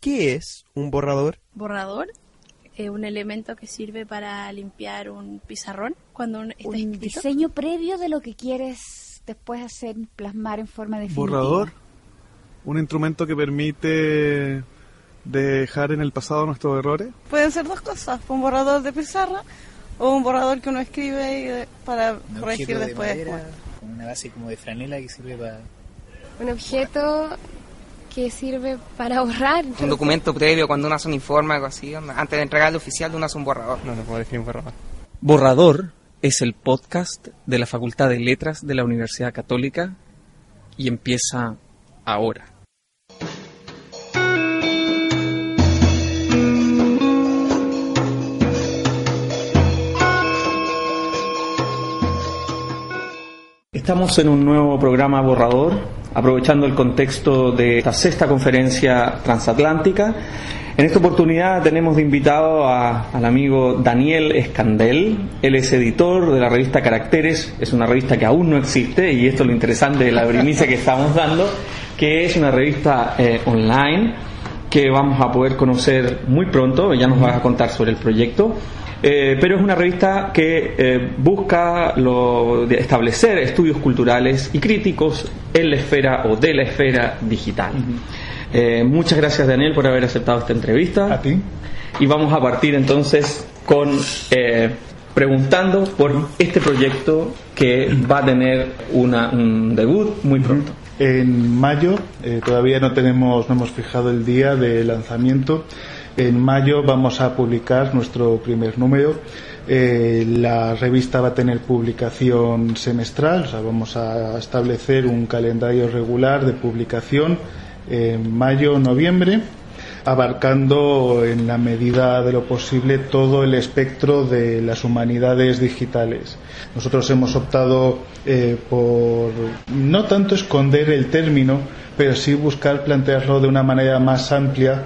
¿Qué es un borrador? Borrador es un elemento que sirve para limpiar un pizarrón cuando un, está Un escrito. diseño previo de lo que quieres después hacer plasmar en forma definitiva. Borrador, un instrumento que permite dejar en el pasado nuestros errores. Pueden ser dos cosas, un borrador de pizarra o un borrador que uno escribe y de- para Un corregir objeto de después. madera, una base como de franela que sirve para... Un objeto que sirve para borrar. Un documento previo cuando uno hace un informe o algo así, antes de entregar al oficial uno hace un borrador. No, no puedo definir un borrador. Borrador es el podcast de la Facultad de Letras de la Universidad Católica y empieza ahora. Estamos en un nuevo programa Borrador, aprovechando el contexto de esta sexta conferencia transatlántica. En esta oportunidad tenemos de invitado a- al amigo Daniel Escandel. Él es editor de la revista Caracteres, es una revista que aún no existe y esto es lo interesante de la primicia que estamos dando, que es una revista eh, online que vamos a poder conocer muy pronto, ya nos vas a contar sobre el proyecto. Eh, pero es una revista que eh, busca lo de establecer estudios culturales y críticos en la esfera o de la esfera digital. Eh, muchas gracias Daniel por haber aceptado esta entrevista. A ti. Y vamos a partir entonces con eh, preguntando por este proyecto que va a tener una, un debut muy pronto. En mayo, eh, todavía no tenemos, no hemos fijado el día de lanzamiento. En mayo vamos a publicar nuestro primer número. Eh, la revista va a tener publicación semestral, o sea, vamos a establecer un calendario regular de publicación en mayo, noviembre, abarcando en la medida de lo posible todo el espectro de las humanidades digitales. Nosotros hemos optado eh, por no tanto esconder el término, pero sí buscar plantearlo de una manera más amplia,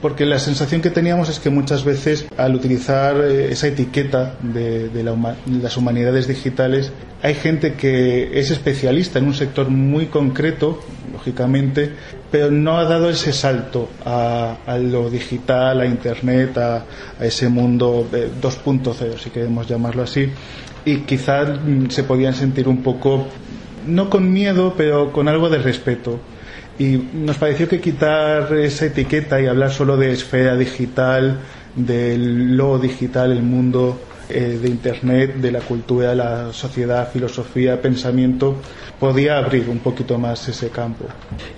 porque la sensación que teníamos es que muchas veces al utilizar eh, esa etiqueta de, la las humanidades digitales, hay gente que es especialista en un sector muy concreto, lógicamente, pero no ha dado ese salto a, lo digital, a Internet, a, a ese mundo eh, 2.0, si queremos llamarlo así, y quizás mm, se podían sentir un poco, no con miedo, pero con algo de respeto. Y nos pareció que quitar esa etiqueta y hablar solo de esfera digital, del lo digital, el mundo eh, de Internet, de la cultura, la sociedad, filosofía, pensamiento, podía abrir un poquito más ese campo.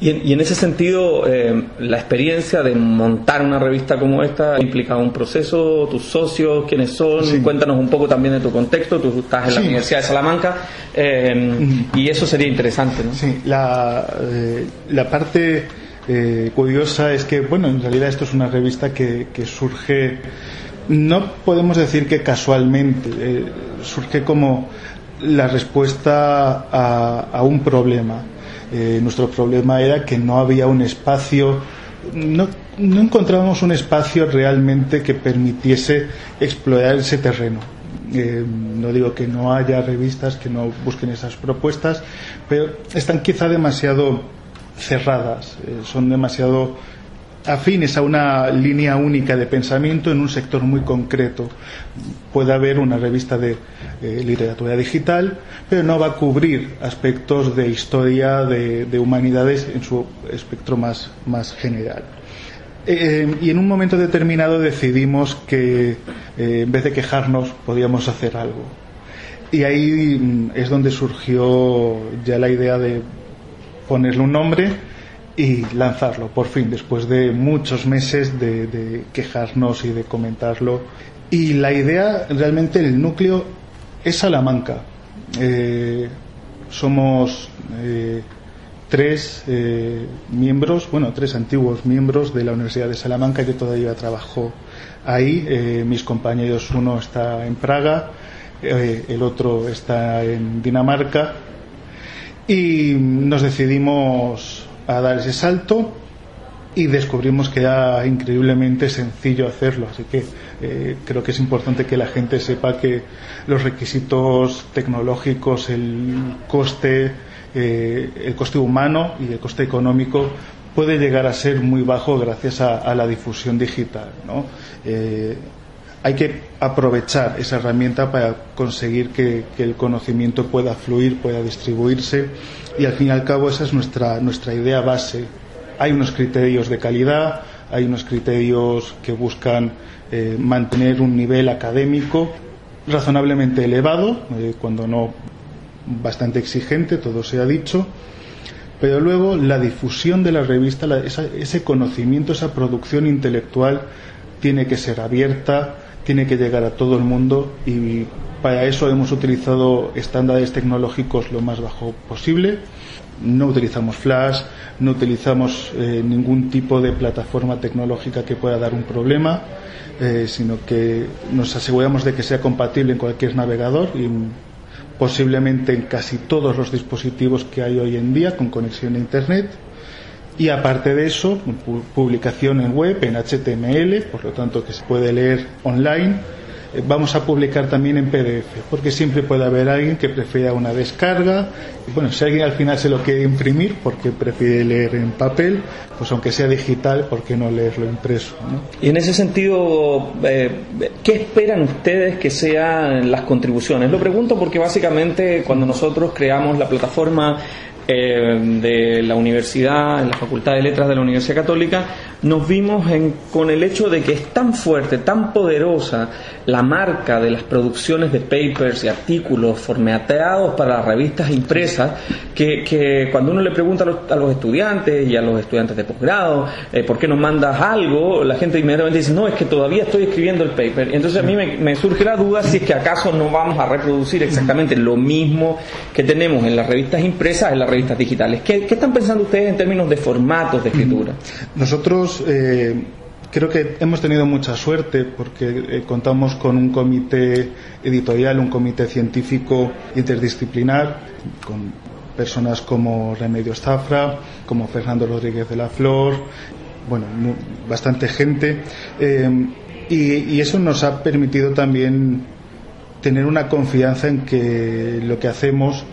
Y en, y en ese sentido, eh, la experiencia de montar una revista como esta ha implicado un proceso, tus socios, quiénes son, Sí. cuéntanos un poco también de tu contexto, tú estás en la Sí. Universidad de Salamanca eh, y eso sería interesante, ¿no? Sí, la, eh, la parte eh, curiosa es que, bueno, en realidad esto es una revista que, que surge, no podemos decir que casualmente, eh, surge como la respuesta a, a un problema. Eh, nuestro problema era que no había un espacio, no, no encontrábamos un espacio realmente que permitiese explorar ese terreno. Eh, no digo que no haya revistas que no busquen esas propuestas, pero están quizá demasiado cerradas, son demasiado afines a una línea única de pensamiento en un sector muy concreto. Puede haber una revista de eh, literatura digital, pero no va a cubrir aspectos de historia, de, de humanidades en su espectro más, más general. Eh, y en un momento determinado decidimos que eh, en vez de quejarnos podíamos hacer algo. Y ahí mm, es donde surgió ya la idea de ponerle un nombre y lanzarlo, por fin, después de muchos meses de, de quejarnos y de comentarlo. Y la idea, realmente, el núcleo es Salamanca. Eh, somos eh, tres eh, miembros, bueno, tres antiguos miembros de la Universidad de Salamanca. Yo todavía trabajo ahí. Eh, mis compañeros, uno está en Praga, eh, el otro está en Dinamarca. Y nos decidimos a dar ese salto y descubrimos que era increíblemente sencillo hacerlo. Así que eh, creo que es importante que la gente sepa que los requisitos tecnológicos, el coste, eh, el coste humano y el coste económico puede llegar a ser muy bajo gracias a, la difusión digital. ¿no? Eh, hay que aprovechar esa herramienta para conseguir que, el conocimiento pueda fluir, pueda distribuirse y al fin y al cabo esa es nuestra, nuestra idea base. Hay unos criterios de calidad, hay unos criterios que buscan eh, mantener un nivel académico razonablemente elevado, eh, cuando no bastante exigente, todo se ha dicho, pero luego la difusión de la revista, ese conocimiento, esa producción intelectual tiene que ser abierta, tiene que llegar a todo el mundo y para eso hemos utilizado estándares tecnológicos lo más bajo posible. No utilizamos flash, no utilizamos eh, ningún tipo de plataforma tecnológica que pueda dar un problema, eh, sino que nos aseguramos de que sea compatible en cualquier navegador y posiblemente en casi todos los dispositivos que hay hoy en día con conexión a Internet. Y aparte de eso, publicación en web, en HTML, por lo tanto que se puede leer online eh, vamos a publicar también en PDF, porque siempre puede haber alguien que prefiera una descarga. Y bueno, si alguien al final se lo quiere imprimir porque prefiere leer en papel, pues aunque sea digital, ¿por qué no leerlo impreso? Y en ese sentido, eh, ¿qué esperan ustedes que sean las contribuciones? Lo pregunto porque básicamente cuando nosotros creamos la plataforma eh, de la universidad, en la Facultad de Letras de la Universidad Católica, nos vimos con el hecho de que es tan fuerte, tan poderosa la marca de las producciones de papers y artículos formateados para las revistas impresas, que, cuando uno le pregunta a los, estudiantes y a los estudiantes de posgrado, eh, ¿por qué no mandas algo? La gente inmediatamente dice, no, es que todavía estoy escribiendo el paper. Entonces a mí me, surge la duda si es que acaso no vamos a reproducir exactamente lo mismo que tenemos en las revistas impresas en las revistas digitales. ¿Qué, están pensando ustedes en términos de formatos de escritura? Nosotros eh, creo que hemos tenido mucha suerte porque eh, contamos con un comité editorial, un comité científico interdisciplinar, con personas como Remedios Zafra, como Fernando Rodríguez de la Flor, bueno, bastante gente. Eh, y, eso nos ha permitido también tener una confianza en que lo que hacemos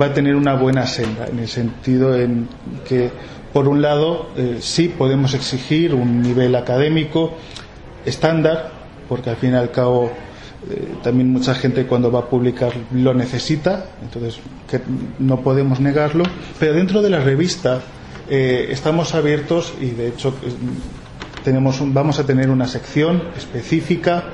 va a tener una buena senda, en el sentido en que, por un lado, eh, sí podemos exigir un nivel académico estándar, porque al fin y al cabo eh, también mucha gente cuando va a publicar lo necesita, entonces que no podemos negarlo, pero dentro de la revista eh, estamos abiertos y de hecho tenemos vamos a tener una sección específica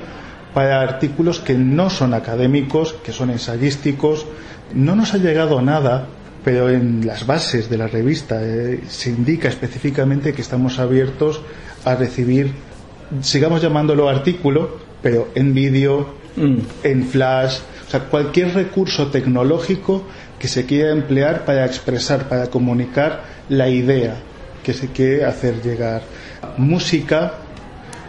para artículos que no son académicos, que son ensayísticos, no nos ha llegado nada, pero en las bases de la revista eh, se indica específicamente que estamos abiertos a recibir, sigamos llamándolo artículo, pero en vídeo, mm. en flash, o sea, cualquier recurso tecnológico que se quiera emplear para expresar, para comunicar la idea que se quiere hacer llegar. Música,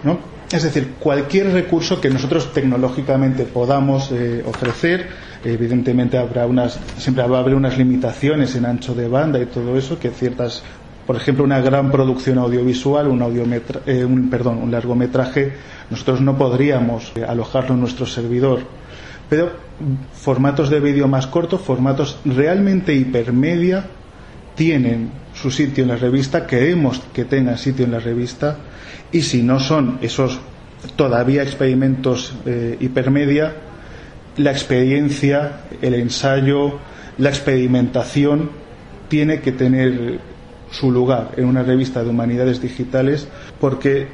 ¿no? Es decir, cualquier recurso que nosotros tecnológicamente podamos eh, ofrecer, evidentemente habrá unas, siempre va a haber unas limitaciones en ancho de banda y todo eso, que ciertas, por ejemplo, una gran producción audiovisual, un, audiometra, eh, un, perdón, un largometraje, nosotros no podríamos eh, alojarlo en nuestro servidor. Pero formatos de vídeo más cortos, formatos realmente hipermedia, tienen su sitio en la revista, queremos que tengan sitio en la revista, y si no son esos todavía experimentos eh, hipermedia, la experiencia, el ensayo, la experimentación tiene que tener su lugar en una revista de humanidades digitales porque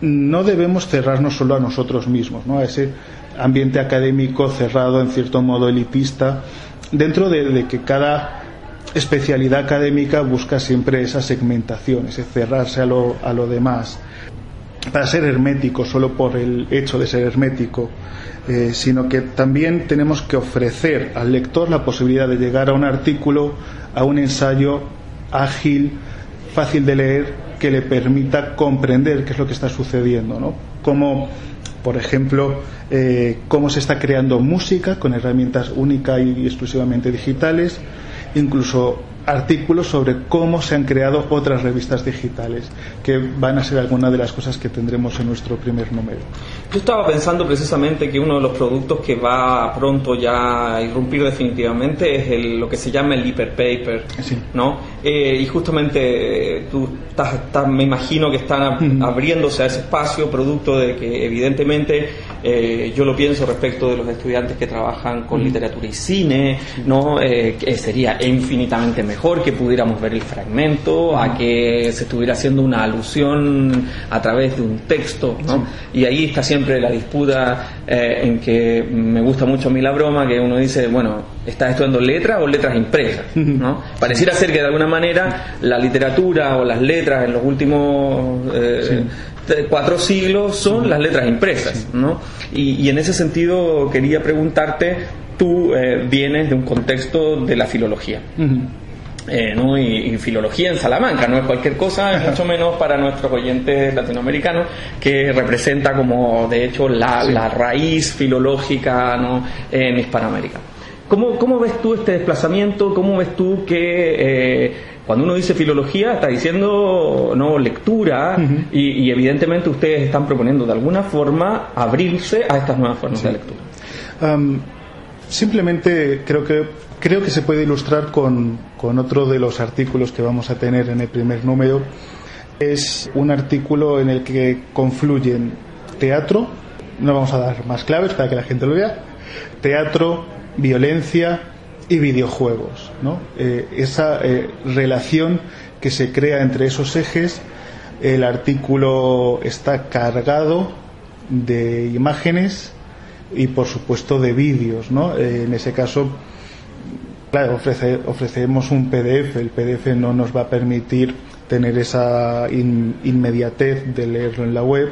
no debemos cerrarnos solo a nosotros mismos, ¿no? a ese ambiente académico cerrado, en cierto modo elitista, dentro de, que cada especialidad académica busca siempre esa segmentación, ese cerrarse a lo, a lo demás, para ser hermético solo por el hecho de ser hermético. Eh, sino que también tenemos que ofrecer al lector la posibilidad de llegar a un artículo, a un ensayo ágil, fácil de leer, que le permita comprender qué es lo que está sucediendo, ¿no? Como, por ejemplo, eh, cómo se está creando música con herramientas únicas y exclusivamente digitales, incluso artículos sobre cómo se han creado otras revistas digitales, que van a ser algunas de las cosas que tendremos en nuestro primer número. Yo estaba pensando precisamente que uno de los productos que va pronto ya a irrumpir definitivamente es el, lo que se llama el hyperpaper, ¿no? Eh, y justamente eh, tú estás, estás- me imagino que están ab- abriéndose a ese espacio, producto de que evidentemente eh, yo lo pienso respecto de los estudiantes que trabajan con literatura y cine, ¿no? Eh, que sería infinitamente mejor que pudiéramos ver el fragmento, a que se estuviera haciendo una alusión a través de un texto, ¿no? Y ahí está siempre la disputa eh, en que me gusta mucho a mí la broma, que uno dice, bueno, ¿estás estudiando letras o letras impresas? ¿no? Pareciera ser que de alguna manera la literatura o las letras en los últimos eh, te- cuatro siglos son las letras impresas, ¿no? Y, y en ese sentido quería preguntarte, tú eh, vienes de un contexto de la filología. Eh, ¿no? y, y filología en Salamanca, no es cualquier cosa, mucho menos para nuestros oyentes latinoamericanos, que representa como de hecho la, la raíz filológica ¿no? en Hispanoamérica. ¿Cómo, ¿Cómo ves tú este desplazamiento? ¿Cómo ves tú que eh, cuando uno dice filología está diciendo no lectura y, y evidentemente ustedes están proponiendo de alguna forma abrirse a estas nuevas formas de lectura? Am, simplemente creo que creo que se puede ilustrar con, con otro de los artículos que vamos a tener en el primer número. Es un artículo en el que confluyen teatro, no vamos a dar más claves para que la gente lo vea, teatro, violencia y videojuegos. ¿no? Eh, esa eh, relación que se crea entre esos ejes, el artículo está cargado de imágenes y por supuesto de vídeos. ¿no? Eh, en ese caso, claro, ofrece- ofrecemos un PDF, el PDF no nos va a permitir tener esa in- inmediatez de leerlo en la web,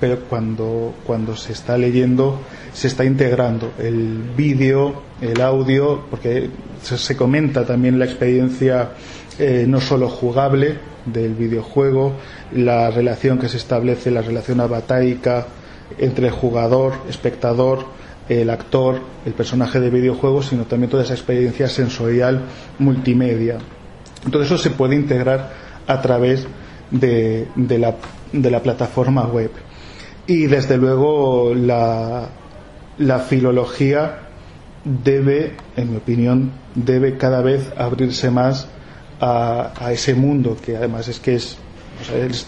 pero cuando, cuando se está leyendo se está integrando el vídeo, el audio, porque se, comenta también la experiencia eh, no solo jugable del videojuego, la relación que se establece, la relación abataica entre el jugador, espectador, el actor, el personaje de videojuego, sino también toda esa experiencia sensorial multimedia. Todo eso se puede integrar a través de, la, plataforma web. Y desde luego la, filología debe, en mi opinión, debe cada vez abrirse más a, ese mundo, que además es que es-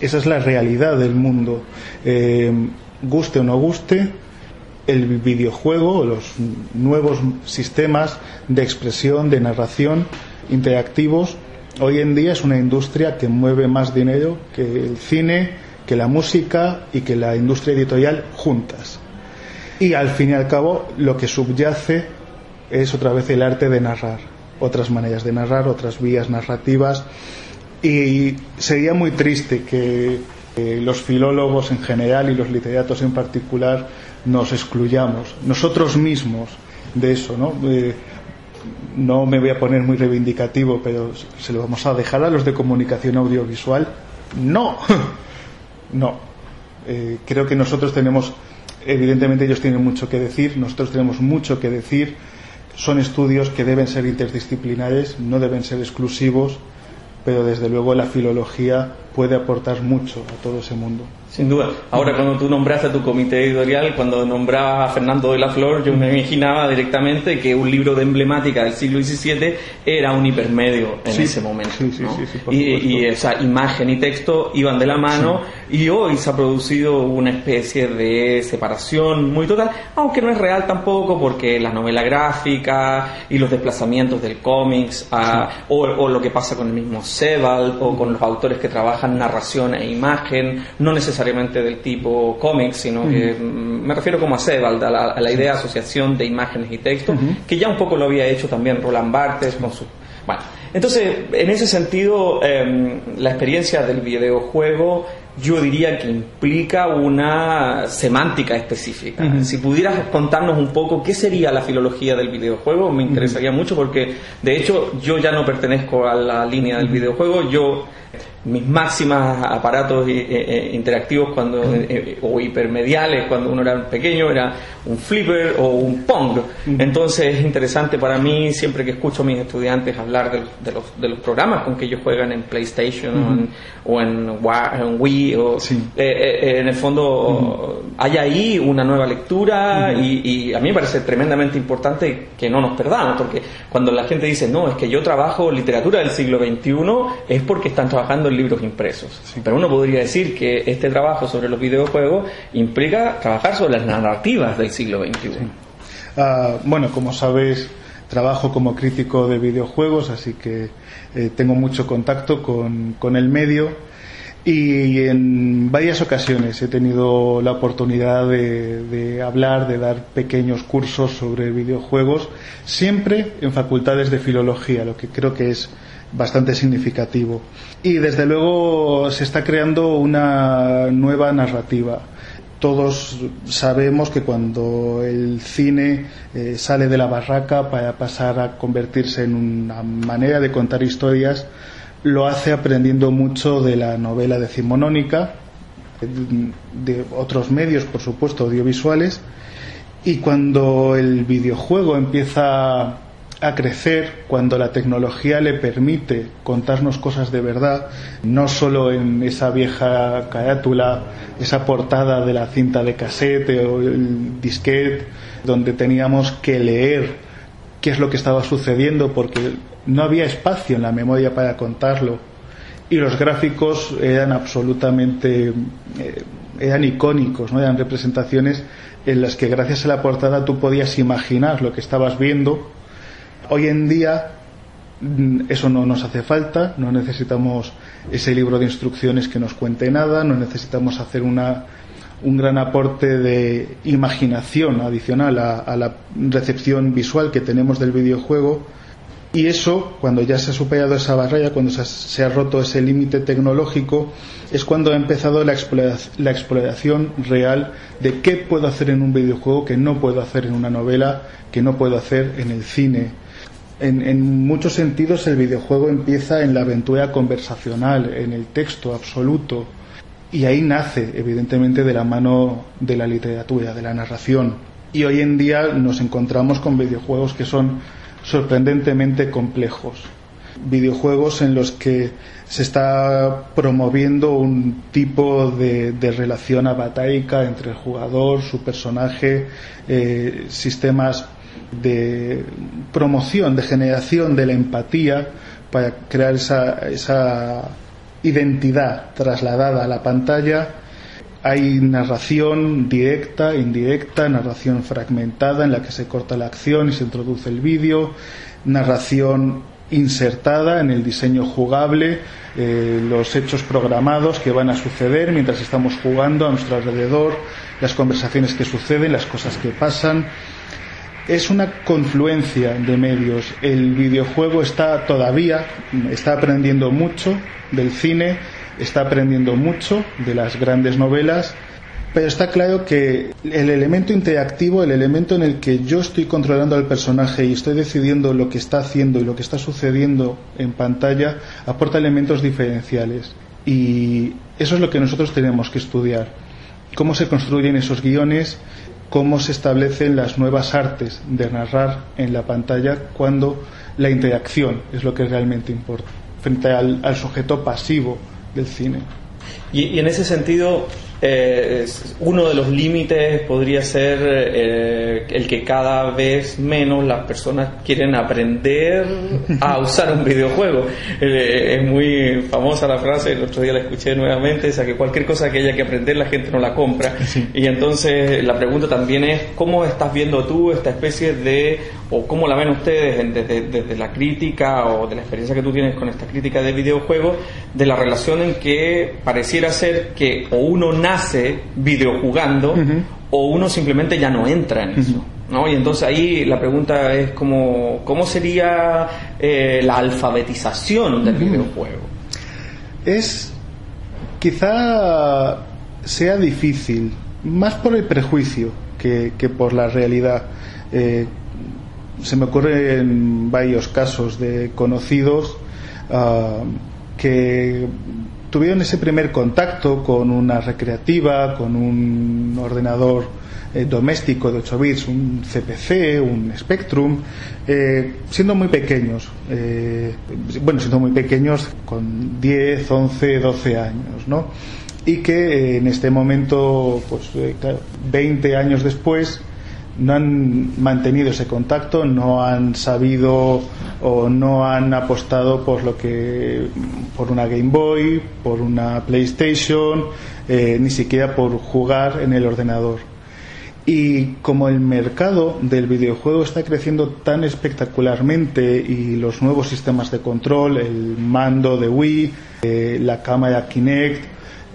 esa es la realidad del mundo. Eh, guste o no guste, el videojuego, los nuevos sistemas de expresión, de narración interactivos, hoy en día es una industria que mueve más dinero que el cine, que la música y que la industria editorial juntas. Y al fin y al cabo, lo que subyace es otra vez el arte de narrar, otras maneras de narrar, otras vías narrativas. Y sería muy triste que los filólogos en general y los literatos en particular nos excluyamos, nosotros mismos, de eso, ¿no? Eh, no me voy a poner muy reivindicativo, pero se lo vamos a dejar a los de comunicación audiovisual. No, no. Eh, creo que nosotros tenemos, evidentemente ellos tienen mucho que decir, nosotros tenemos mucho que decir. Son estudios que deben ser interdisciplinares, no deben ser exclusivos, pero desde luego la filología puede aportar mucho a todo ese mundo. Sin duda. Ahora, cuando tú nombraste a tu comité editorial, cuando nombrabas a Fernando de la Flor, yo me imaginaba directamente que un libro de emblemática del siglo XVII era un hipermedio en Sí, ese momento. sí, sí, ¿no? sí, sí, por y, y esa imagen y texto iban de la mano y hoy se ha producido una especie de separación muy total, aunque no es real tampoco porque la novela gráfica y los desplazamientos del cómics o, o lo que pasa con el mismo Sebald o con los autores que trabajan narración e imagen, no necesariamente del tipo cómics, sino que mm, me refiero como a Sebald, a la, a la idea de asociación de imágenes y texto, que ya un poco lo había hecho también Roland Barthes con su... Bueno, entonces, en ese sentido, em, la experiencia del videojuego yo diría que implica una semántica específica. Si pudieras contarnos un poco qué sería la filología del videojuego, me interesaría mucho porque de hecho yo ya no pertenezco a la línea del videojuego, yo mis máximas aparatos eh, eh, interactivos cuando eh, o hipermediales cuando uno era pequeño era un flipper o un pong. Entonces es interesante para mí siempre que escucho a mis estudiantes hablar de, de los, de los programas con que ellos juegan en PlayStation o en, o en Wii o eh, eh, en el fondo hay ahí una nueva lectura y, y a mí me parece tremendamente importante que no nos perdamos porque cuando la gente dice no es que yo trabajo literatura del siglo XXI es porque están trabajando en libros impresos. Pero uno podría decir que este trabajo sobre los videojuegos implica trabajar sobre las narrativas del siglo XXI Ah, bueno, como sabéis, trabajo como crítico de videojuegos, así que eh, tengo mucho contacto con, con el medio. Y en varias ocasiones he tenido la oportunidad de, de hablar, de dar pequeños cursos sobre videojuegos, siempre en facultades de filología, lo que creo que es bastante significativo. Y desde luego se está creando una nueva narrativa todos sabemos que cuando el cine eh, sale de la barraca para pasar a convertirse en una manera de contar historias, lo hace aprendiendo mucho de la novela decimonónica, de otros medios, por supuesto, audiovisuales, y cuando el videojuego empieza a crecer, cuando la tecnología le permite contarnos cosas de verdad, no solo en esa vieja carátula, esa portada de la cinta de casete o el disquete, donde teníamos que leer qué es lo que estaba sucediendo porque no había espacio en la memoria para contarlo y los gráficos eran absolutamente eh, eran icónicos, ¿no? eran representaciones en las que gracias a la portada tú podías imaginar lo que estabas viendo. Hoy en día mm, eso no nos hace falta, no necesitamos ese libro de instrucciones que nos cuente nada, no necesitamos hacer una, un gran aporte de imaginación adicional a, la recepción visual que tenemos del videojuego. Y eso, cuando ya se ha superado esa barrera, cuando se ha, roto ese límite tecnológico, es cuando ha empezado la, explora- la exploración real de qué puedo hacer en un videojuego que no puedo hacer en una novela, que no puedo hacer en el cine. En, muchos sentidos el videojuego empieza en la aventura conversacional, en el texto absoluto, y ahí nace, evidentemente, de la mano de la literatura, de la narración. Y hoy en día nos encontramos con videojuegos que son sorprendentemente complejos. Videojuegos en los que se está promoviendo un tipo de, relación abatárica entre el jugador, su personaje, eh, sistemas de promoción, de generación de la empatía para crear esa, esa identidad trasladada a la pantalla. Hay narración directa, indirecta, narración fragmentada en la que se corta la acción y se introduce el vídeo, narración insertada en el diseño jugable, eh, los hechos programados que van a suceder mientras estamos jugando a nuestro alrededor, las conversaciones que suceden, las cosas que pasan. Es una confluencia de medios. El videojuego está todavía, está aprendiendo mucho del cine, está aprendiendo mucho de las grandes novelas, pero está claro que el elemento interactivo, el elemento en el que yo estoy controlando al personaje y estoy decidiendo lo que está haciendo y lo que está sucediendo en pantalla, aporta elementos diferenciales. Y eso es lo que nosotros tenemos que estudiar. Cómo se construyen esos guiones, cómo se establecen las nuevas artes de narrar en la pantalla cuando la interacción es lo que realmente importa, frente al, sujeto pasivo del cine. Y en ese sentido, eh, uno de los límites podría ser eh, el que cada vez menos las personas quieren aprender a usar un videojuego. Eh, es muy famosa la frase, el otro día la escuché nuevamente, esa que cualquier cosa que haya que aprender la gente no la compra. Y entonces la pregunta también es, ¿cómo estás viendo tú esta especie de, o cómo la ven ustedes desde, desde la crítica o de la experiencia que tú tienes con esta crítica de videojuegos, de la relación en que pareciera ser que o uno nace videojugando o uno simplemente ya no entra en eso. ¿no? Y entonces ahí la pregunta es como, ¿cómo sería eh, la alfabetización del videojuego? Es quizá sea difícil, más por el prejuicio que, que por la realidad. Eh, se me ocurren varios casos de conocidos ah, que tuvieron ese primer contacto con una recreativa, con un ordenador eh, doméstico de 8 bits, un CPC, un Spectrum, eh, siendo muy pequeños, eh, bueno, siendo muy pequeños con 10, 11, 12 años, ¿no? Y que en este momento, pues 20 años después, no han mantenido ese contacto, no han sabido o no han apostado por lo que por una Game Boy, por una PlayStation, eh, ni siquiera por jugar en el ordenador. Y como el mercado del videojuego está creciendo tan espectacularmente y los nuevos sistemas de control, el mando de Wii, eh, la cámara Kinect,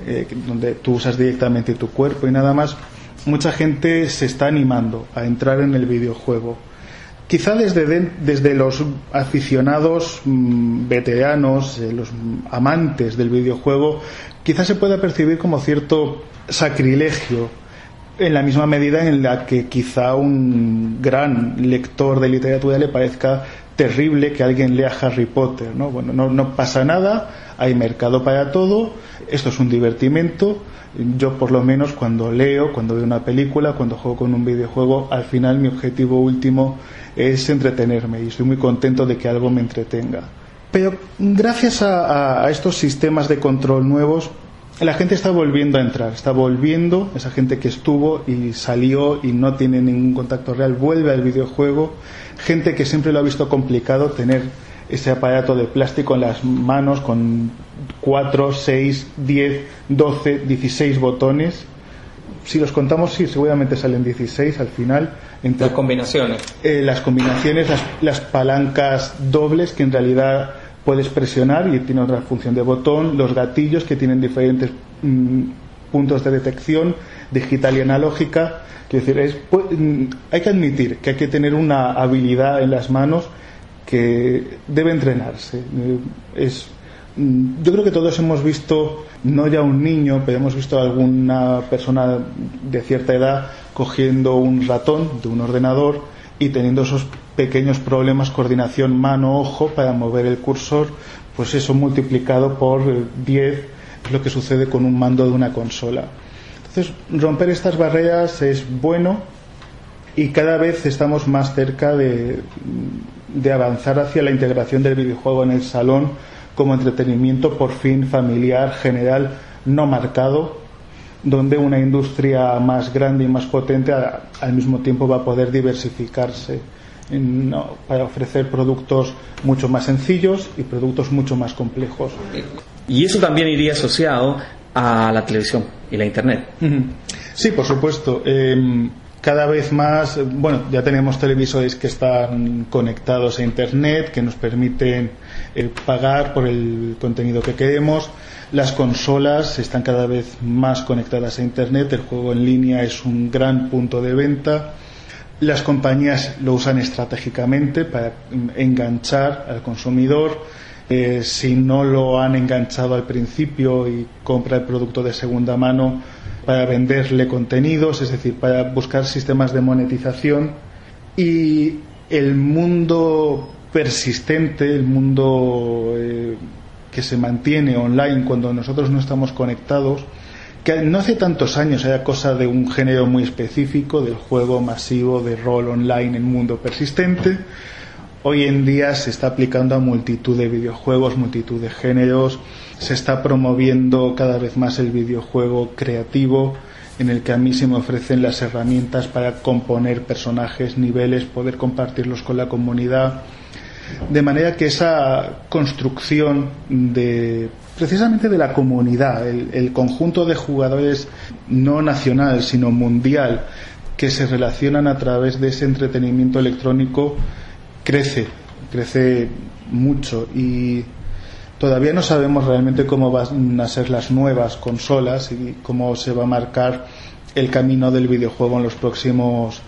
eh, donde tú usas directamente tu cuerpo y nada más, mucha gente se está animando a entrar en el videojuego. Quizá desde, desde los aficionados mm, veteranos, eh, los amantes del videojuego, quizá se pueda percibir como cierto sacrilegio en la misma medida en la que quizá un gran lector de literatura le parezca terrible que alguien lea Harry Potter, ¿no? Bueno, no, no pasa nada, hay mercado para todo, esto es un divertimento, yo por lo menos cuando leo, cuando veo una película, cuando juego con un videojuego, al final mi objetivo último es entretenerme y estoy muy contento de que algo me entretenga. Pero gracias a, estos sistemas de control nuevos, la gente está volviendo a entrar, está volviendo, esa gente que estuvo y salió y no tiene ningún contacto real, vuelve al videojuego, gente que siempre lo ha visto complicado tener ese aparato de plástico en las manos con 4, 6, 10, 12, 16 botones. Si los contamos, sí, seguramente salen 16 al final. Entre, las combinaciones. Eh, las combinaciones, las, palancas dobles que en realidad puedes presionar y tiene otra función de botón, los gatillos que tienen diferentes mm, puntos de detección digital y analógica. Decir, mm, hay que admitir que hay que tener una habilidad en las manos que debe entrenarse. Eh, es, mm, yo creo que todos hemos visto, no ya un niño, pero hemos visto a alguna persona de cierta edad cogiendo un ratón de un ordenador y teniendo esos pequeños problemas, coordinación mano-ojo para mover el cursor, pues eso multiplicado por 10 es lo que sucede con un mando de una consola. Entonces, romper estas barreras es bueno y cada vez estamos más cerca de, de avanzar hacia la integración del videojuego en el salón como entretenimiento por fin familiar, general, no marcado, donde una industria más grande y más potente al mismo tiempo va a poder diversificarse para ofrecer productos mucho más sencillos y productos mucho más complejos. Y eso también iría asociado a la televisión y la Internet. Sí, por supuesto. Em, cada vez más, bueno, ya tenemos televisores que están conectados a Internet, que nos permiten eh, pagar por el contenido que queremos. Las consolas están cada vez más conectadas a Internet, el juego en línea es un gran punto de venta. Las compañías lo usan estratégicamente para enganchar al consumidor. Eh, si no lo han enganchado al principio y compra el producto de segunda mano, para venderle contenidos, es decir, para buscar sistemas de monetización y el mundo persistente, el mundo eh, que se mantiene online cuando nosotros no estamos conectados, que no hace tantos años era cosa de un género muy específico, del juego masivo de rol online en mundo persistente, hoy en día se está aplicando a multitud de videojuegos, multitud de géneros, se está promoviendo cada vez más el videojuego creativo, en el que a mí se me ofrecen las herramientas para componer personajes, niveles, poder compartirlos con la comunidad. De manera que esa construcción de precisamente de la comunidad, el, el conjunto de jugadores no nacional, sino mundial, que se relacionan a través de ese entretenimiento electrónico, crece, crece mucho y todavía no sabemos realmente cómo van a ser las nuevas consolas y cómo se va a marcar el camino del videojuego en los próximos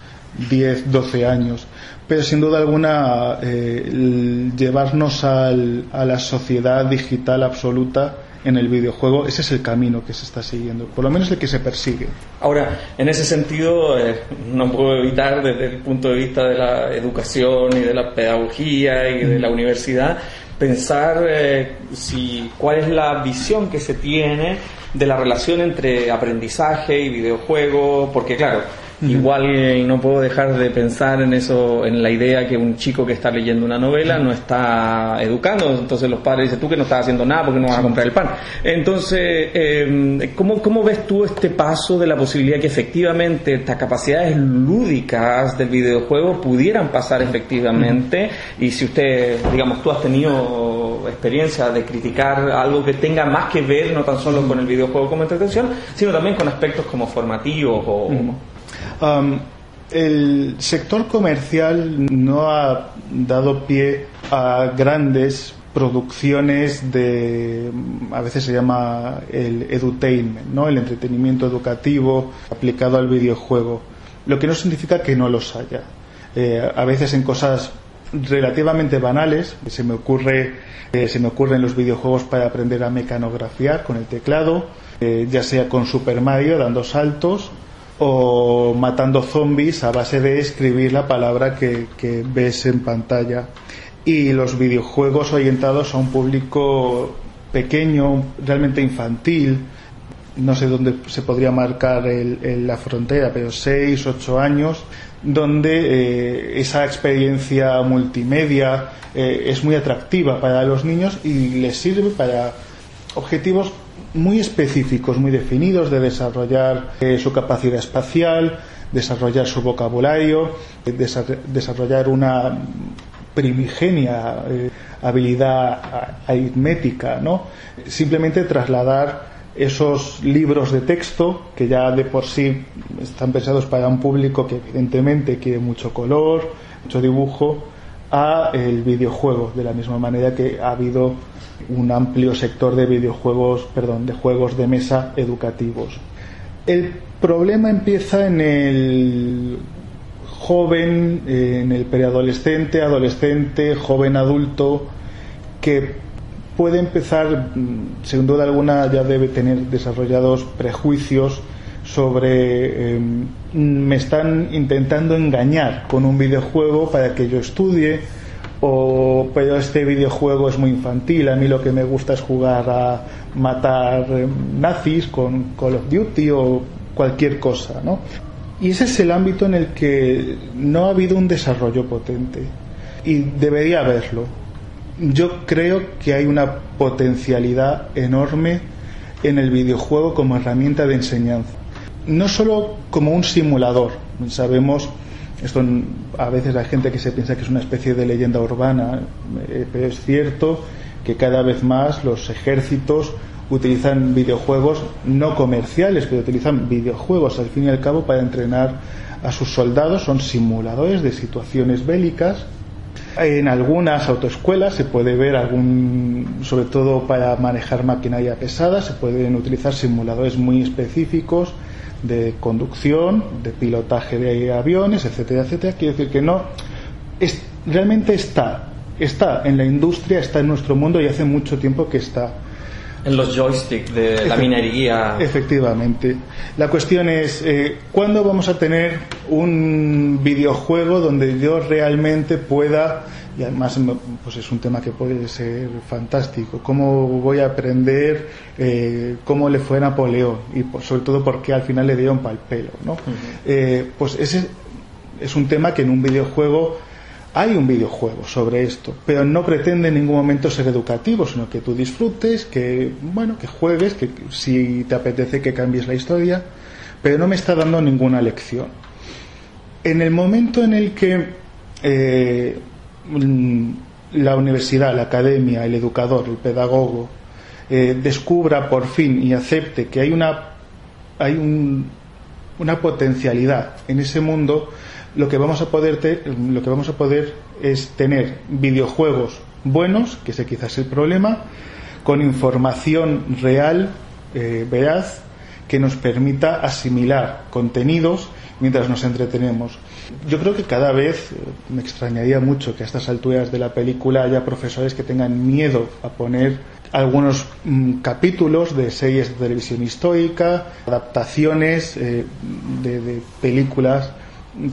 10, 12 años. Pero sin duda alguna, eh, llevarnos al, a la sociedad digital absoluta en el videojuego, ese es el camino que se está siguiendo, por lo menos el que se persigue. Ahora, en ese sentido, eh, no puedo evitar desde el punto de vista de la educación y de la pedagogía y de la universidad, pensar eh, si cuál es la visión que se tiene de la relación entre aprendizaje y videojuego, porque claro, Igual eh, no puedo dejar de pensar en eso, en la idea que un chico que está leyendo una novela no está educando, entonces los padres dicen tú que no estás haciendo nada porque no vas a comprar el pan. Entonces, eh, ¿cómo, ¿cómo ves tú este paso de la posibilidad que efectivamente estas capacidades lúdicas del videojuego pudieran pasar efectivamente? Y si usted, digamos, tú has tenido experiencia de criticar algo que tenga más que ver no tan solo con el videojuego como entretención, sino también con aspectos como formativos o... El sector comercial no ha dado pie a grandes producciones de, a veces se llama el edutainment, ¿no? el entretenimiento educativo aplicado al videojuego, lo que no significa que no los haya. Eh, a veces en cosas relativamente banales, se me ocurre, eh, se me ocurren los videojuegos para aprender a mecanografiar con el teclado, eh, ya sea con Super Mario dando saltos o matando zombies a base de escribir la palabra que, ves en pantalla. Y los videojuegos orientados a un público pequeño, realmente infantil, no sé dónde se podría marcar la frontera, pero 6, 8 años, donde eh, esa experiencia multimedia eh, es muy atractiva para los niños y les sirve para objetivos muy específicos, muy definidos de desarrollar eh, su capacidad espacial, desarrollar su vocabulario, desarrollar una primigenia eh, habilidad aritmética, ¿no? Simplemente trasladar esos libros de texto que ya de por sí están pensados para un público que evidentemente quiere mucho color, mucho dibujo, a el videojuego, de la misma manera que ha habido un amplio sector de videojuegos, perdón, de juegos de mesa educativos. El problema empieza en el joven, en el preadolescente, adolescente, joven adulto, que puede empezar, mm, sin duda alguna, ya debe tener desarrollados prejuicios sobre em, me están intentando engañar con un videojuego para que yo estudie o pero este videojuego es muy infantil, a mí lo que me gusta es jugar a matar em, nazis con Call of Duty o cualquier cosa, ¿no? Y ese es el ámbito en el que no ha habido un desarrollo potente y debería haberlo. Yo creo que hay una potencialidad enorme en el videojuego como herramienta de enseñanza no solo como un simulador. Sabemos, esto a veces hay gente que se piensa que es una especie de leyenda urbana, eh, pero es cierto que cada vez más los ejércitos utilizan videojuegos no comerciales, pero utilizan videojuegos al fin y al cabo para entrenar a sus soldados, son simuladores de situaciones bélicas. En algunas autoescuelas se puede ver algún, sobre todo para manejar maquinaria pesada, se pueden utilizar simuladores muy específicos de conducción, de pilotaje de aviones, etcétera, etcétera. Quiere decir que no, es, realmente está, está en la industria, está en nuestro mundo y hace mucho tiempo que está. En los joysticks de la minería. Efectivamente. La cuestión es, eh, ¿cuándo vamos a tener un videojuego donde yo realmente pueda y además pues es un tema que puede ser fantástico. ¿Cómo voy a aprender eh, cómo le fue a Napoleón? Y sobre todo porque al final le dieron pal pelo, ¿no? Eh, pues ese es un tema que en un videojuego hay un videojuego sobre esto, pero no pretende en ningún momento ser educativo, sino que tú disfrutes, que bueno, que juegues, que si te apetece que cambies la historia, pero no me está dando ninguna lección. En el momento en el que eh, la universidad, la academia, el educador, el pedagogo, eh, descubra por fin y acepte que hay una, hay una potencialidad en ese mundo, lo que vamos a poder lo que vamos a poder es tener videojuegos buenos, que ese quizás es el problema, con información real, eh, veraz, que nos permita asimilar contenidos mientras nos entretenemos. Yo creo que cada vez eh, me extrañaría mucho que a estas alturas de la película haya profesores que tengan miedo a poner algunos mm, capítulos de series de televisión histórica, adaptaciones eh, de, películas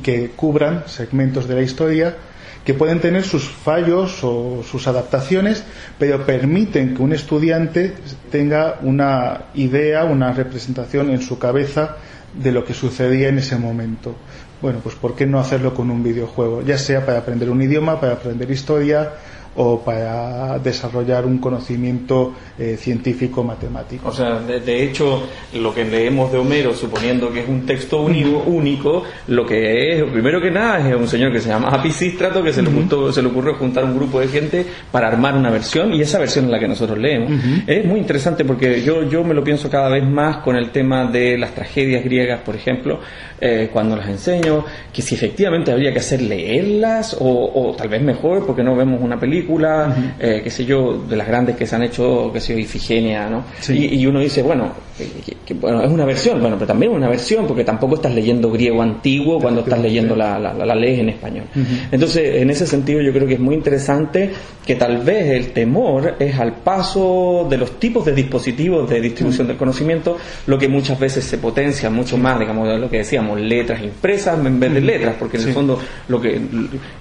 que cubran segmentos de la historia que pueden tener sus fallos o sus adaptaciones, pero permiten que un estudiante tenga una idea, una representación en su cabeza de lo que sucedía en ese momento. Bueno, pues ¿por qué no hacerlo con un videojuego? Ya sea para aprender un idioma, para aprender historia o para desarrollar un conocimiento eh, científico matemático. O sea, de, de, hecho, lo que leemos de Homero, suponiendo que es un texto único, único, lo que es, primero que nada, es un señor que se llama Apisístrato, que se le, juntó, se le ocurrió juntar un grupo de gente para armar una versión, y esa versión es la que nosotros leemos. Es muy interesante porque yo, yo me lo pienso cada vez más con el tema de las tragedias griegas, por ejemplo, eh, cuando las enseño, que si efectivamente habría que hacer leerlas, o, o tal vez mejor, porque no vemos una película, película, eh, qué sé yo, de las grandes que se han hecho, qué sé yo, Ifigenia, ¿no? Sí. Y, y, uno dice, bueno, que, que, bueno, es una versión, bueno, pero también es una versión, porque tampoco estás leyendo griego antiguo cuando estás leyendo la, la, la ley en español. Uh -huh. Entonces, en ese sentido, yo creo que es muy interesante que tal vez el temor es al paso de los tipos de dispositivos de distribución uh -huh. del conocimiento, lo que muchas veces se potencia mucho más, digamos, de lo que decíamos, letras impresas en vez de letras, porque en sí. el fondo, lo que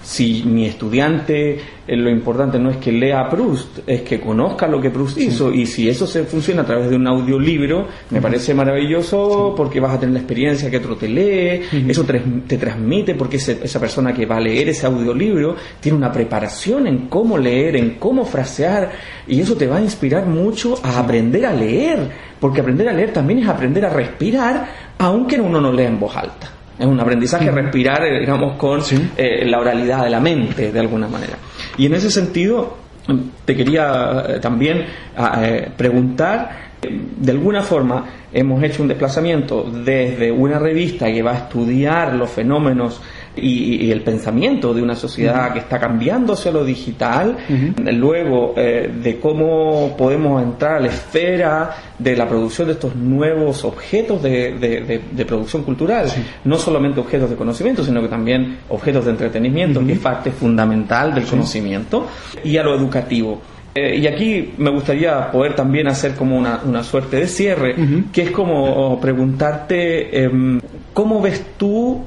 si mi estudiante lo importante no es que lea a Proust, es que conozca lo que Proust sí. hizo y si eso se funciona a través de un audiolibro, me parece maravilloso sí. porque vas a tener la experiencia que otro te lee, uh -huh. eso te, te, transmite porque ese, esa persona que va a leer ese audiolibro tiene una preparación en cómo leer, en cómo frasear y eso te va a inspirar mucho a aprender a leer, porque aprender a leer también es aprender a respirar aunque uno no lea en voz alta. Es un aprendizaje respirar, eh, digamos, con eh, la oralidad de la mente, de alguna manera. Y en ese sentido, te quería eh, también eh, preguntar, de alguna forma hemos hecho un desplazamiento desde una revista que va a estudiar los fenómenos y, y, el pensamiento de una sociedad uh -huh. que está cambiando hacia lo digital, uh -huh. luego eh, de cómo podemos entrar a la esfera de la producción de estos nuevos objetos de, de, de, de producción cultural, sí. no solamente objetos de conocimiento, sino que también objetos de entretenimiento, uh -huh. que es parte fundamental del sí. conocimiento, y a lo educativo. Eh, y aquí me gustaría poder también hacer como una, una suerte de cierre, uh -huh. que es como preguntarte eh, cómo ves tú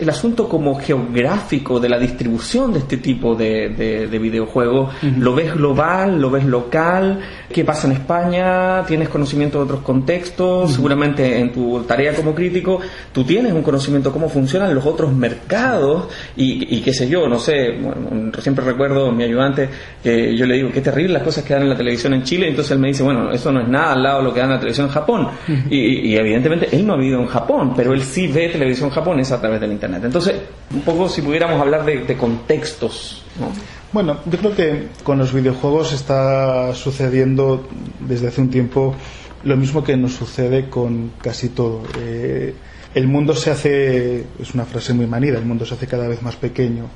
el asunto como geográfico de la distribución de este tipo de, de, de videojuegos, uh -huh. ¿lo ves global, lo ves local? ¿Qué pasa en España? ¿Tienes conocimiento de otros contextos? Uh -huh. Seguramente en tu tarea como crítico tú tienes un conocimiento de cómo funcionan los otros mercados y, y qué sé yo, no sé, bueno, siempre recuerdo a mi ayudante que yo le digo, qué terrible las cosas que dan en la televisión en Chile, entonces él me dice, bueno, eso no es nada al lado de lo que dan en la televisión en Japón. Uh -huh. y, y, evidentemente él no ha vivido en Japón, pero él sí ve televisión japonesa a través del Internet. Entonces, un poco si pudiéramos hablar de, contextos. ¿no? Bueno, yo creo que con los videojuegos está sucediendo desde hace un tiempo lo mismo que nos sucede con casi todo. Eh, el mundo se hace, es una frase muy manida, el mundo se hace cada vez más pequeño.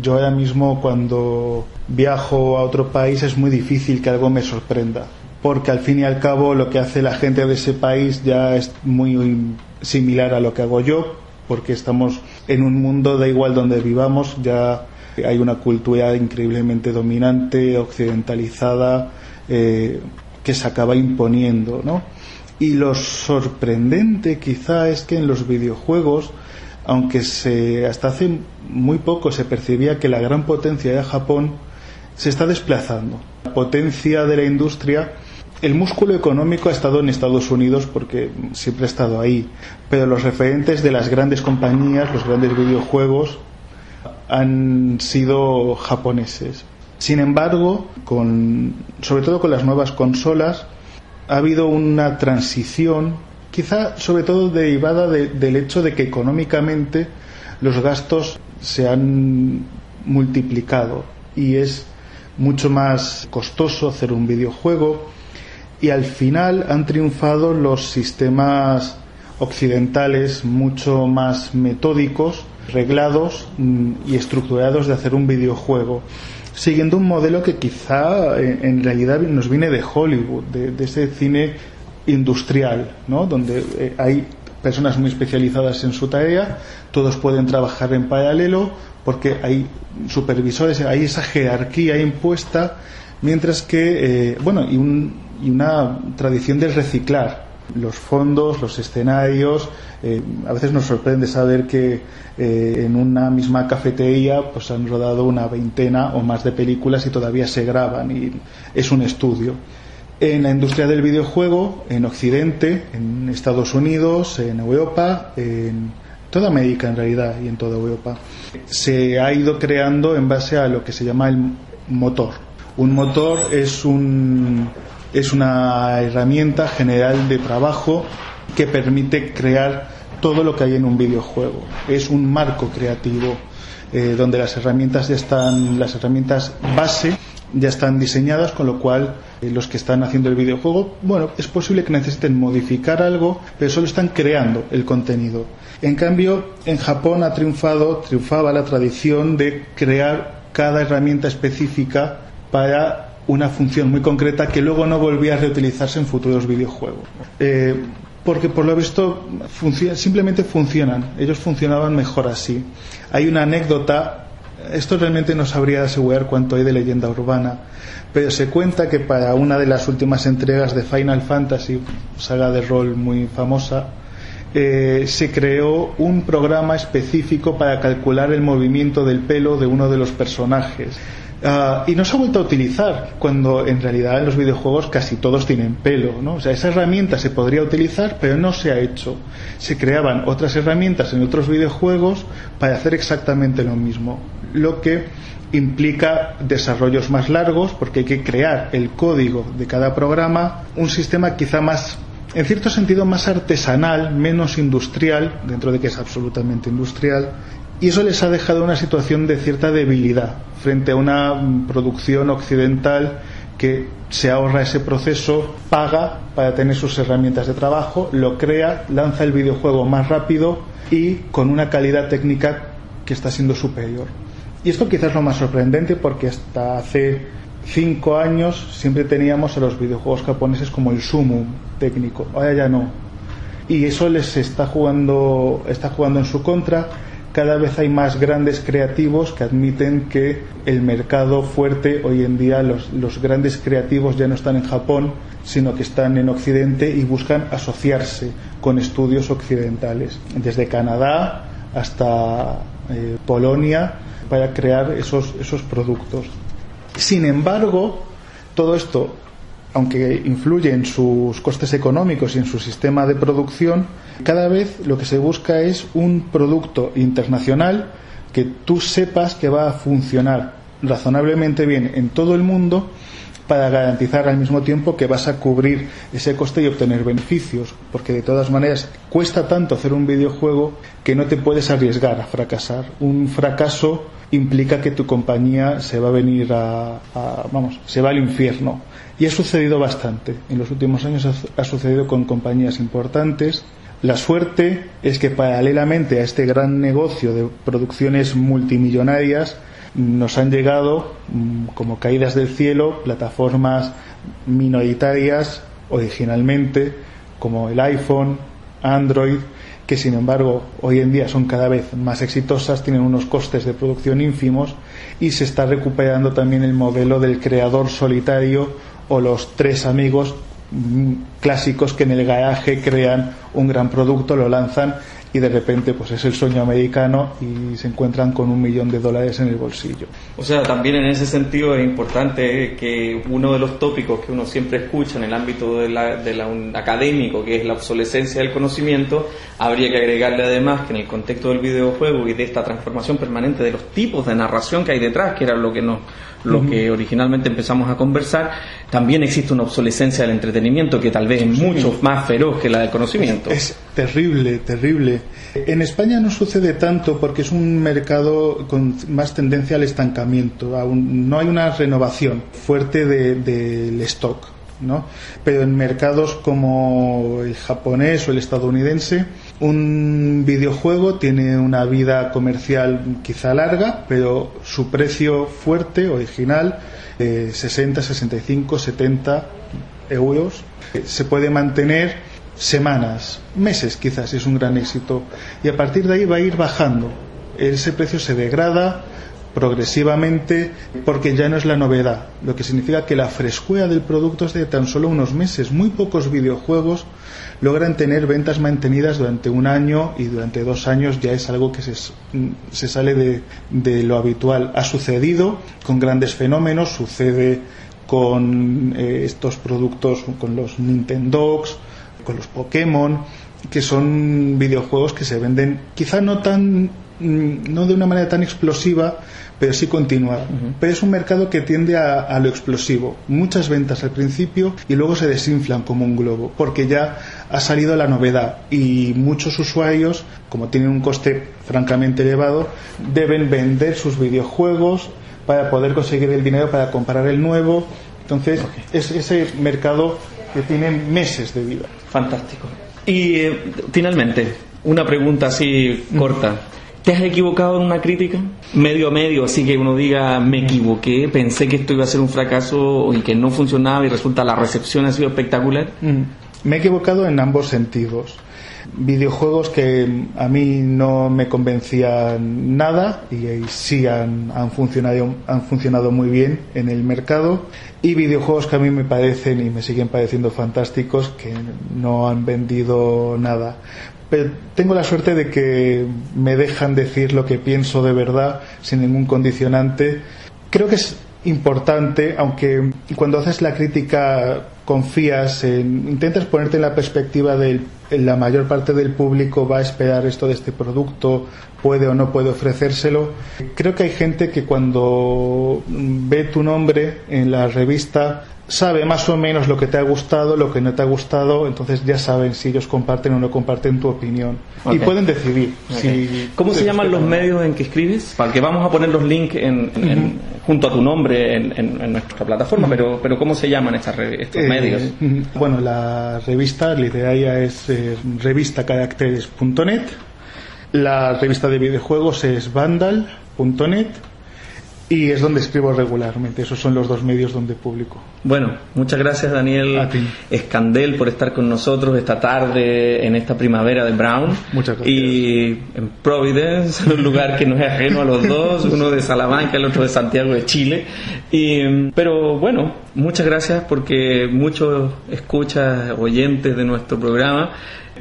Yo ahora mismo cuando viajo a otro país es muy difícil que algo me sorprenda, porque al fin y al cabo lo que hace la gente de ese país ya es muy similar a lo que hago yo, porque estamos en un mundo, da igual donde vivamos, ya hay una cultura increíblemente dominante, occidentalizada, eh, que se acaba imponiendo, ¿no? Y lo sorprendente quizá es que en los videojuegos, aunque se, hasta hace muy poco se percibía que la gran potencia era Japón, se está desplazando. La potencia de la industria el músculo económico ha estado en Estados Unidos porque siempre ha estado ahí, pero los referentes de las grandes compañías, los grandes videojuegos, han sido japoneses. Sin embargo, con, sobre todo con las nuevas consolas, ha habido una transición, quizá sobre todo derivada de, del hecho de que económicamente los gastos se han multiplicado y es mucho más costoso hacer un videojuego y al final han triunfado los sistemas occidentales mucho más metódicos, reglados y estructurados de hacer un videojuego, siguiendo un modelo que quizá en realidad nos viene de Hollywood, de, ese cine industrial, ¿no? donde hay personas muy especializadas en su tarea, todos pueden trabajar en paralelo porque hay supervisores, hay esa jerarquía impuesta, mientras que, eh, bueno, y un, y una tradición del reciclar. los fondos, los escenarios. Eh, a veces nos sorprende saber que eh, en una misma cafetería pues han rodado una veintena o más de películas y todavía se graban y es un estudio. En la industria del videojuego, en Occidente, en Estados Unidos, en Europa, en toda América en realidad y en toda Europa, se ha ido creando en base a lo que se llama el motor. Un motor es un es una herramienta general de trabajo que permite crear todo lo que hay en un videojuego. Es un marco creativo eh, donde las herramientas ya están, las herramientas base ya están diseñadas, con lo cual eh, los que están haciendo el videojuego, bueno, es posible que necesiten modificar algo, pero solo están creando el contenido. En cambio, en Japón ha triunfado, triunfaba la tradición de crear cada herramienta específica para una función muy concreta que luego no volvía a reutilizarse en futuros videojuegos. Eh, porque por lo visto simplemente funcionan, ellos funcionaban mejor así. Hay una anécdota, esto realmente no sabría asegurar cuánto hay de leyenda urbana, pero se cuenta que para una de las últimas entregas de Final Fantasy, saga de rol muy famosa, eh, se creó un programa específico para calcular el movimiento del pelo de uno de los personajes. Ah, y no se ha vuelto a utilizar cuando en realidad en los videojuegos casi todos tienen pelo, ¿no? O sea, esa herramienta se podría utilizar, pero no se ha hecho. Se creaban otras herramientas en otros videojuegos para hacer exactamente lo mismo, lo que implica desarrollos más largos porque hay que crear el código de cada programa, un sistema quizá más en cierto sentido más artesanal, menos industrial, dentro de que es absolutamente industrial, y eso les ha dejado una situación de cierta debilidad frente a una producción occidental que se ahorra ese proceso, paga para tener sus herramientas de trabajo, lo crea, lanza el videojuego más rápido y con una calidad técnica que está siendo superior. Y esto quizás es lo más sorprendente porque hasta hace cinco años siempre teníamos a los videojuegos japoneses como el sumum técnico, ahora ya no. Y eso les está jugando, está jugando en su contra cada vez hay más grandes creativos que admiten que el mercado fuerte hoy en día, los, grandes creativos ya no están en Japón, sino que están en Occidente y buscan asociarse con estudios occidentales, desde Canadá hasta eh, Polonia, para crear esos, esos productos. Sin embargo, todo esto aunque influye en sus costes económicos y en su sistema de producción, cada vez lo que se busca es un producto internacional que tú sepas que va a funcionar razonablemente bien en todo el mundo para garantizar al mismo tiempo que vas a cubrir ese coste y obtener beneficios, porque de todas maneras cuesta tanto hacer un videojuego que no te puedes arriesgar a fracasar. Un fracaso implica que tu compañía se va a venir a, vamos, se va al infierno. Y ha sucedido bastante. En los últimos años ha, sucedido con compañías importantes. La suerte es que paralelamente a este gran negocio de producciones multimillonarias nos han llegado mm, como caídas del cielo plataformas minoritarias originalmente como el iPhone, Android, que sin embargo hoy en día son cada vez más exitosas, tienen unos costes de producción ínfimos y se está recuperando también el modelo del creador solitario o los tres amigos mm, clásicos que en el garaje crean un gran producto, lo lanzan y de repente pues es el sueño americano y se encuentran con un millón de dólares en el bolsillo. O sea, también en ese sentido es importante que uno de los tópicos que uno siempre escucha en el ámbito de la, de la un académico, que es la obsolescencia del conocimiento, habría que agregarle además que en el contexto del videojuego y de esta transformación permanente de los tipos de narración que hay detrás, que era lo que nos lo que originalmente empezamos a conversar, también existe una obsolescencia del entretenimiento que tal vez es mucho más feroz que la del conocimiento. Es, terrible, terrible. En España no sucede tanto porque es un mercado con más tendencia al estancamiento. Aún no hay una renovación fuerte del stock. ¿no? Pero en mercados como el japonés o el estadounidense, un videojuego tiene una vida comercial quizá larga, pero su precio fuerte, original, de 60, 65, 70 euros, se puede mantener semanas, meses quizás, es un gran éxito. Y a partir de ahí va a ir bajando. Ese precio se degrada progresivamente porque ya no es la novedad, lo que significa que la frescura del producto es de tan solo unos meses. Muy pocos videojuegos logran tener ventas mantenidas durante un año y durante dos años ya es algo que se, sale de, de lo habitual. Ha sucedido con grandes fenómenos, sucede con eh, estos productos, con los Nintendogs, con los Pokémon, que son videojuegos que se venden quizá no tan mm, no de una manera tan explosiva pero sí continuada pero es un mercado que tiende a, a, lo explosivo. Muchas ventas al principio y luego se desinflan como un globo porque ya ha salido la novedad y muchos usuarios como tienen un coste francamente elevado deben vender sus videojuegos para poder conseguir el dinero para comprar el nuevo. Entonces okay. es ese mercado que tiene meses de vida. Fantástico. Y eh, finalmente, una pregunta así corta. ¿Te has equivocado en una crítica? Medio a medio, así que uno diga, me equivoqué, pensé que esto iba a ser un fracaso y que no funcionaba y resulta la recepción ha sido espectacular. Me he equivocado en ambos sentidos. Videojuegos que a mí no me convencían nada y sí han, han, funcionado, han funcionado muy bien en el mercado y videojuegos que a mí me parecen y me siguen pareciendo fantásticos que no han vendido nada. Pero tengo la suerte de que me dejan decir lo que pienso de verdad sin ningún condicionante. Creo que es importante, aunque cuando haces la crítica confías en, intentas ponerte en la perspectiva de la mayor parte del público va a esperar esto de este producto, puede o no puede ofrecérselo. Creo que hay gente que cuando ve tu nombre en la revista sabe más o menos lo que te ha gustado, lo que no te ha gustado, entonces ya saben si ellos comparten o no comparten tu opinión. Okay. Y pueden decidir. Okay. Si ¿Cómo se llaman los medios en que escribes? Para que vamos a poner los links en, en, uh -huh. junto a tu nombre en, nuestra plataforma, uh -huh. pero, pero ¿cómo se llaman estas, estos eh, medios? Uh -huh. Bueno, la revista literaria es eh, revistacaracteres.net, la revista de videojuegos es vandal.net y es donde escribo regularmente. Esos son los dos medios donde publico. Bueno, muchas gracias Daniel Escandel por estar con nosotros esta tarde en esta primavera de Brown. Muchas gracias. Y en Providence, un lugar que no es ajeno a los dos, uno de Salamanca, el otro de Santiago de Chile. Y, pero bueno, muchas gracias porque muchos escuchas, oyentes de nuestro programa,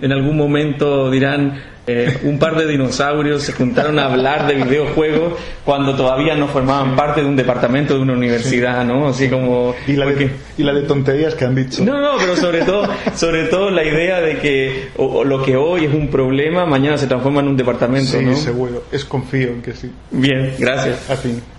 en algún momento dirán, eh, un par de dinosaurios se juntaron a hablar de videojuegos cuando todavía no formaban parte de un departamento de una universidad, ¿no? Así como y la, de, y la de tonterías que han dicho. No, no, pero sobre todo, sobre todo la idea de que o, lo que hoy es un problema mañana se transforma en un departamento, sí, ¿no? seguro. Es confío en que sí. Bien, gracias. A fin.